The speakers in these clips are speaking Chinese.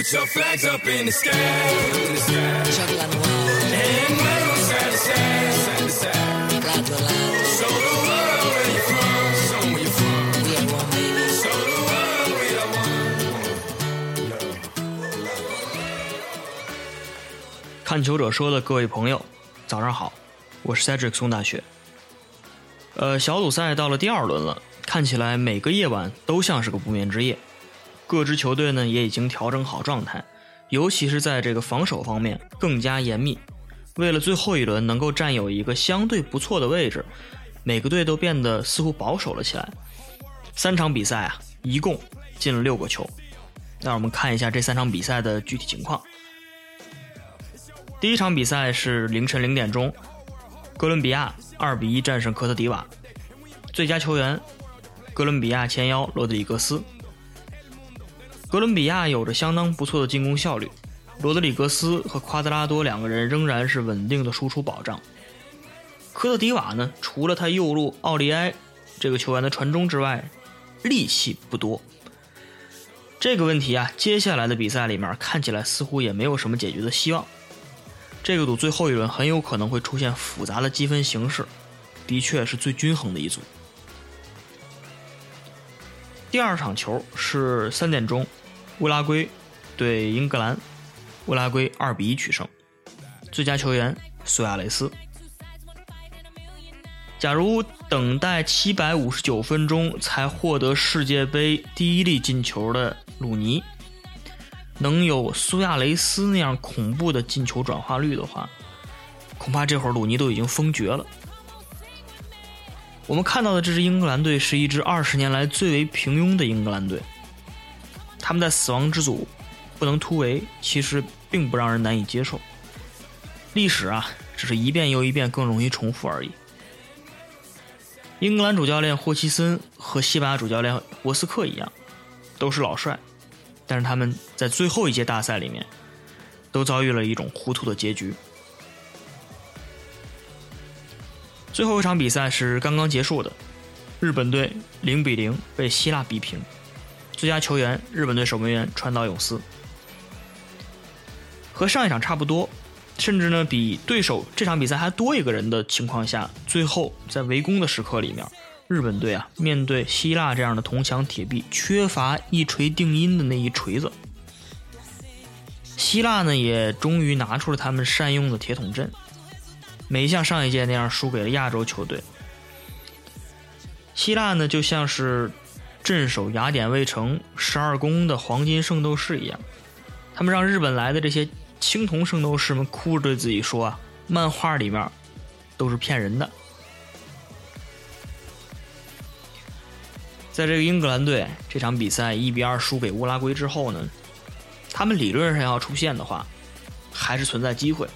Put your flags up in the sky. In the sky. Chocolate noir, And wave 'em side to side, side to side. lado a lado, Show the world where you're from. Show 'em where you're from. we are one baby. Show the world we are one. 看球者说的各位朋友，早上好，我是 Cedric 宋大雪。呃，小组赛到了第二轮了，看起来每个夜晚都像是个不眠之夜。各支球队呢也已经调整好状态，尤其是在这个防守方面更加严密。为了最后一轮能够占有一个相对不错的位置，每个队都变得似乎保守了起来。三场比赛啊，一共进了六个球。那我们看一下这三场比赛的具体情况。第一场比赛是凌晨零点钟，哥伦比亚二比一战胜科特迪瓦，最佳球员哥伦比亚前腰罗德里格斯。哥伦比亚有着相当不错的进攻效率，罗德里格斯和夸德拉多两个人仍然是稳定的输出保障。科特迪瓦呢，除了他右路奥利埃这个球员的传中之外，力气不多。这个问题啊，接下来的比赛里面看起来似乎也没有什么解决的希望。这个组最后一轮很有可能会出现复杂的积分形势，的确是最均衡的一组。第二场球是三点钟，乌拉圭对英格兰，乌拉圭二比一取胜，最佳球员苏亚雷斯。假如等待七百五十九分钟才获得世界杯第一粒进球的鲁尼，能有苏亚雷斯那样恐怖的进球转化率的话，恐怕这会儿鲁尼都已经封爵了。我们看到的这支英格兰队是一支二十年来最为平庸的英格兰队，他们在死亡之组不能突围，其实并不让人难以接受。历史啊，只是一遍又一遍更容易重复而已。英格兰主教练霍奇森和西班牙主教练博斯克一样，都是老帅，但是他们在最后一届大赛里面，都遭遇了一种糊涂的结局。最后一场比赛是刚刚结束的，日本队零比零被希腊逼平，最佳球员日本队守门员川岛永嗣，和上一场差不多，甚至呢比对手这场比赛还多一个人的情况下，最后在围攻的时刻里面，日本队啊面对希腊这样的铜墙铁壁，缺乏一锤定音的那一锤子。希腊呢也终于拿出了他们善用的铁桶阵，没像上一届那样输给了亚洲球队。希腊呢就像是镇守雅典卫城十二宫的黄金圣斗士一样，他们让日本来的这些青铜圣斗士们哭着对自己说啊，漫画里面都是骗人的。在这个英格兰队这场比赛一比二输给乌拉圭之后呢，他们理论上要出线的话，还是存在机会。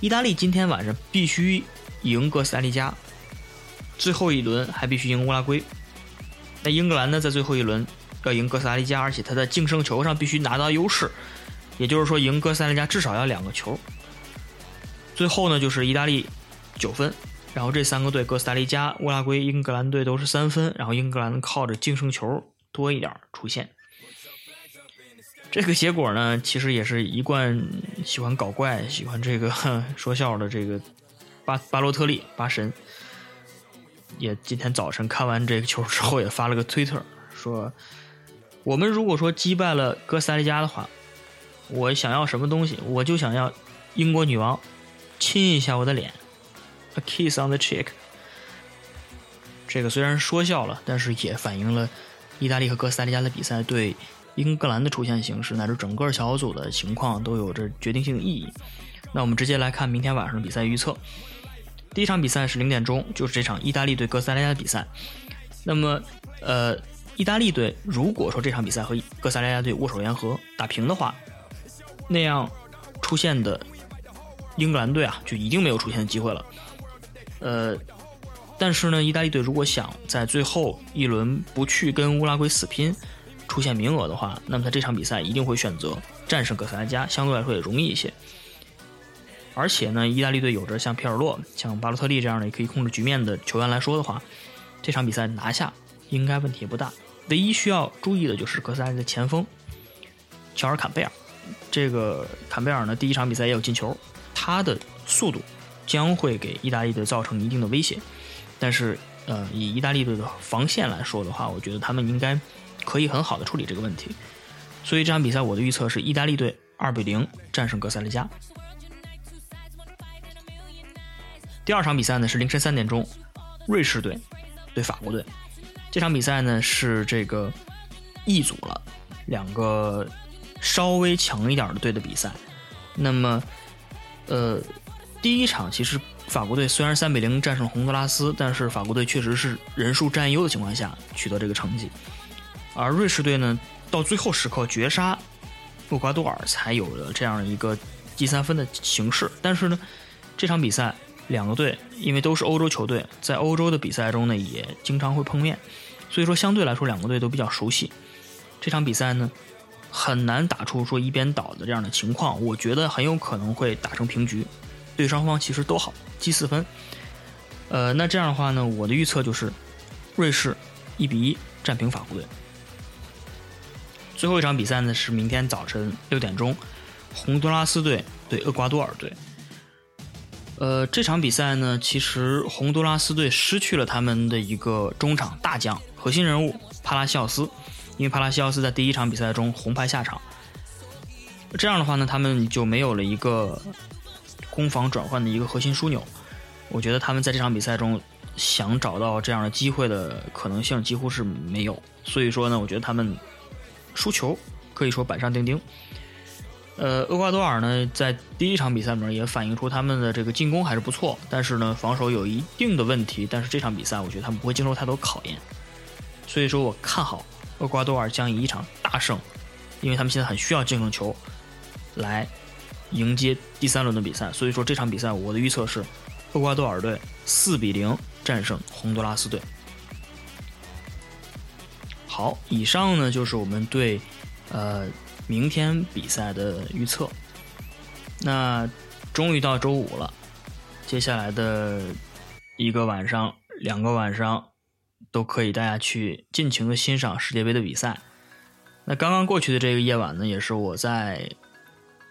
意大利今天晚上必须赢哥斯达黎加，最后一轮还必须赢乌拉圭。那英格兰呢，在最后一轮要赢哥斯达黎加，而且他在净胜球上必须拿到优势，也就是说赢哥斯达黎加至少要两个球。最后呢，就是意大利九分，然后这三个队哥斯达黎加、乌拉圭、英格兰队都是三分，然后英格兰靠着净胜球多一点出线。这个结果呢，其实也是一贯喜欢搞怪、喜欢这个 说笑的这个巴巴洛特利巴神，也今天早晨看完这个球之后，也发了个推特说：“我们如果说击败了哥斯达黎加的话，我想要什么东西？我就想要英国女王亲一下我的脸，a kiss on the cheek。”这个虽然说笑了，但是也反映了意大利和哥斯达黎加的比赛对。英格兰的出现形势乃至整个小组的情况都有着决定性的意义。那我们直接来看明天晚上的比赛预测。第一场比赛是零点钟，就是这场意大利对哥斯达黎加的比赛。那么，呃，意大利队如果说这场比赛和哥斯达黎加队握手言和打平的话，那样出现的英格兰队啊就一定没有出现的机会了。呃，但是呢，意大利队如果想在最后一轮不去跟乌拉圭死拼。出现名额的话，那么他这场比赛一定会选择战胜哥斯达黎加，相对来说也容易一些。而且呢，意大利队有着像皮尔洛、像巴洛特利这样的可以控制局面的球员来说的话，这场比赛拿下应该问题不大。唯一需要注意的就是哥斯达黎加的前锋，乔尔坎贝尔。这个坎贝尔呢，第一场比赛也有进球，他的速度将会给意大利队造成一定的威胁。但是，呃，以意大利队的防线来说的话，我觉得他们应该可以很好的处理这个问题。所以这场比赛我的预测是意大利队二比零战胜哥斯达黎加。第二场比赛呢是凌晨三点钟，瑞士队对法国队。这场比赛呢是这个一组了两个稍微强一点的队的比赛。那么，呃，第一场其实法国队虽然三比零战胜洪都拉斯，但是法国队确实是人数占优的情况下取得这个成绩，而瑞士队呢到最后时刻绝杀厄瓜多尔，才有了这样一个积三分的形式。但是呢，这场比赛两个队因为都是欧洲球队，在欧洲的比赛中呢也经常会碰面，所以说相对来说两个队都比较熟悉。这场比赛呢很难打出说一边倒的这样的情况，我觉得很有可能会打成平局，对双方其实都好，积四分。呃，那这样的话呢，我的预测就是瑞士一比一战平法国队。最后一场比赛呢是明天早晨六点钟，洪都拉斯队对厄瓜多尔队。呃，这场比赛呢，其实洪都拉斯队失去了他们的一个中场大将、核心人物帕拉西奥斯，因为帕拉西奥斯在第一场比赛中红牌下场。这样的话呢，他们就没有了一个攻防转换的一个核心枢纽。我觉得他们在这场比赛中想找到这样的机会的可能性几乎是没有。所以说呢，我觉得他们输球可以说板上钉钉。呃，厄瓜多尔呢，在第一场比赛里面也反映出他们的这个进攻还是不错，但是呢，防守有一定的问题。但是这场比赛，我觉得他们不会经受太多考验，所以说我看好厄瓜多尔将以一场大胜，因为他们现在很需要净胜球来迎接第三轮的比赛。所以说这场比赛，我的预测是厄瓜多尔队四比零战胜洪都拉斯队。好，以上呢就是我们对呃。明天比赛的预测，那终于到周五了，接下来的一个晚上、两个晚上都可以大家去尽情的欣赏世界杯的比赛。那刚刚过去的这个夜晚呢，也是我在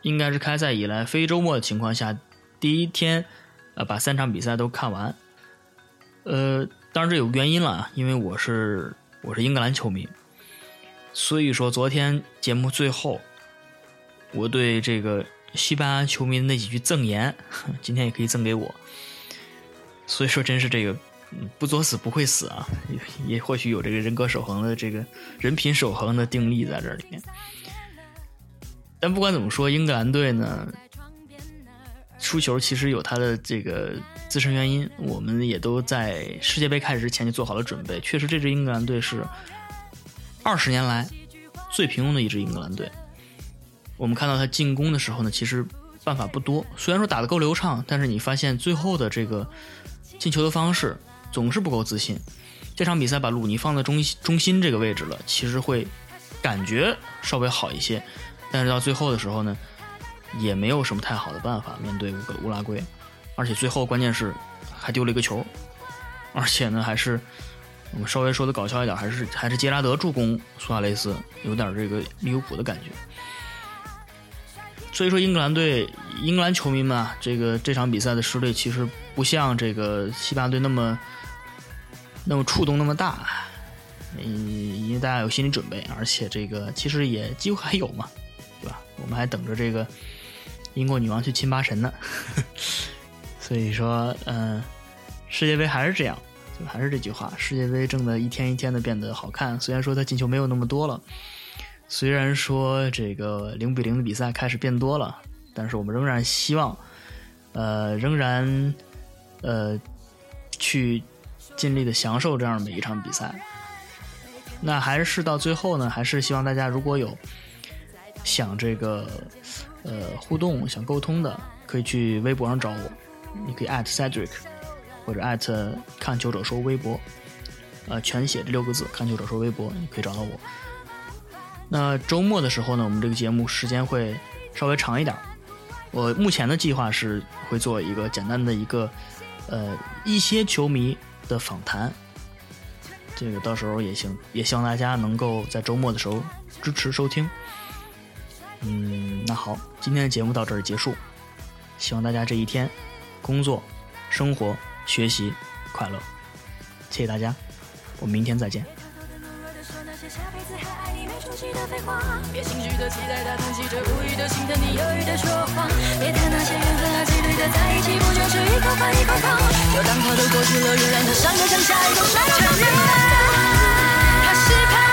应该是开赛以来非周末的情况下第一天，呃，把三场比赛都看完。呃，当然这有原因了，因为我是我是英格兰球迷。所以说，昨天节目最后，我对这个西班牙球迷的那几句赠言，今天也可以赠给我。所以说，真是这个不作死不会死啊，也或许有这个人格守恒的这个人品守恒的定力在这里面。但不管怎么说，英格兰队呢输球其实有他的这个自身原因，我们也都在世界杯开始之前就做好了准备。确实，这支英格兰队是。二十年来最平庸的一支英格兰队，我们看到他进攻的时候呢，其实办法不多。虽然说打得够流畅，但是你发现最后的这个进球的方式总是不够自信。这场比赛把鲁尼放在中中心这个位置了，其实会感觉稍微好一些，但是到最后的时候呢，也没有什么太好的办法面对乌乌拉圭，而且最后关键是还丢了一个球，而且呢还是。我们稍微说的搞笑一点，还是还是杰拉德助攻苏亚雷斯，有点这个利物浦的感觉。所以说，英格兰队、英格兰球迷们啊，这个这场比赛的失利其实不像这个西班牙队那么那么触动那么大，嗯，因为大家有心理准备，而且这个其实也机会还有嘛，对吧？我们还等着这个英国女王去亲巴神呢。所以说，嗯，世界杯还是这样。就还是这句话，世界杯正在一天一天的变得好看。虽然说他进球没有那么多了，虽然说这个零比零的比赛开始变多了，但是我们仍然希望，呃，仍然呃去尽力的享受这样每一场比赛。那还是到最后呢，还是希望大家如果有想这个呃互动、想沟通的，可以去微博上找我，你可以 at Cedric。或者艾特看球者说微博，呃，全写这六个字，看球者说微博，你可以找到我。那周末的时候呢，我们这个节目时间会稍微长一点。我目前的计划是会做一个简单的一个，呃，一些球迷的访谈。这个到时候也行，也希望大家能够在周末的时候支持收听。嗯，那好，今天的节目到这儿结束，希望大家这一天工作、生活、学习快乐，谢谢大家，我们明天再见。他叹息着，无语的心疼你犹豫的说谎。别谈那些缘分啊，几率的在一起，不就是一口饭一口汤？就当他都过去了，原谅他伤口像下一个伤口。他是怕。